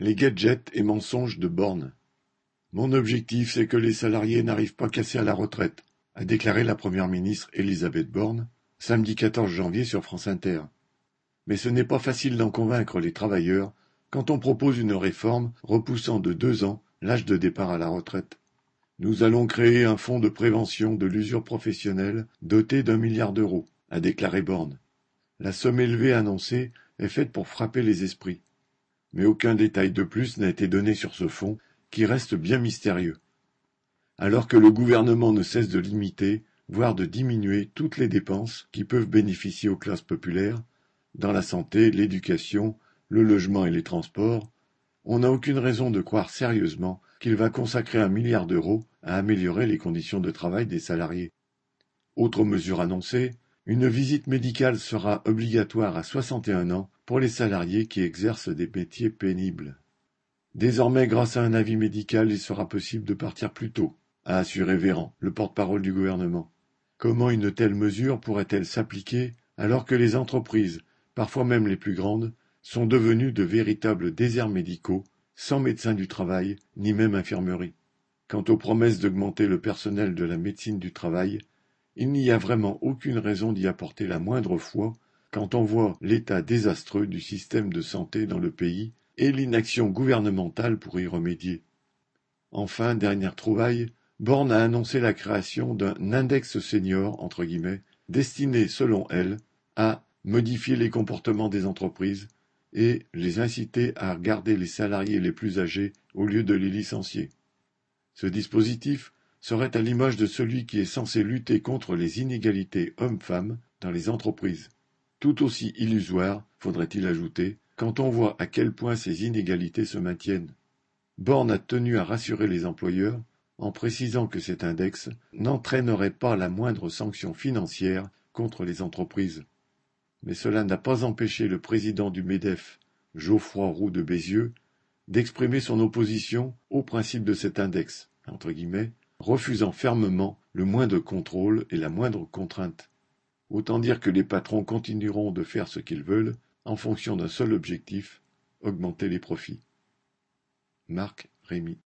Les gadgets et mensonges de Borne. Mon objectif, c'est que les salariés n'arrivent pas cassés à la retraite, a déclaré la première ministre Elisabeth Borne, samedi 14 janvier sur France Inter. Mais ce n'est pas facile d'en convaincre les travailleurs quand on propose une réforme repoussant de deux ans l'âge de départ à la retraite. Nous allons créer un fonds de prévention de l'usure professionnelle doté d'un milliard d'euros, a déclaré Borne. La somme élevée annoncée est faite pour frapper les esprits mais aucun détail de plus n'a été donné sur ce fonds, qui reste bien mystérieux. Alors que le gouvernement ne cesse de limiter, voire de diminuer toutes les dépenses qui peuvent bénéficier aux classes populaires, dans la santé, l'éducation, le logement et les transports, on n'a aucune raison de croire sérieusement qu'il va consacrer un milliard d'euros à améliorer les conditions de travail des salariés. Autre mesure annoncée, une visite médicale sera obligatoire à 61 ans pour les salariés qui exercent des métiers pénibles. Désormais, grâce à un avis médical, il sera possible de partir plus tôt, a assuré Véran, le porte-parole du gouvernement. Comment une telle mesure pourrait-elle s'appliquer alors que les entreprises, parfois même les plus grandes, sont devenues de véritables déserts médicaux, sans médecins du travail, ni même infirmerie? Quant aux promesses d'augmenter le personnel de la médecine du travail, il n'y a vraiment aucune raison d'y apporter la moindre foi quand on voit l'état désastreux du système de santé dans le pays et l'inaction gouvernementale pour y remédier. Enfin, dernière trouvaille, Borne a annoncé la création d'un index senior, entre guillemets, destiné, selon elle, à modifier les comportements des entreprises et les inciter à garder les salariés les plus âgés au lieu de les licencier. Ce dispositif serait à l'image de celui qui est censé lutter contre les inégalités hommes-femmes dans les entreprises. Tout aussi illusoire, faudrait-il ajouter, quand on voit à quel point ces inégalités se maintiennent. Borne a tenu à rassurer les employeurs en précisant que cet index n'entraînerait pas la moindre sanction financière contre les entreprises. Mais cela n'a pas empêché le président du MEDEF, Geoffroy Roux de Bézieux, d'exprimer son opposition au principe de cet index, entre guillemets, refusant fermement le moindre contrôle et la moindre contrainte. Autant dire que les patrons continueront de faire ce qu'ils veulent en fonction d'un seul objectif, augmenter les profits. Marc Rémy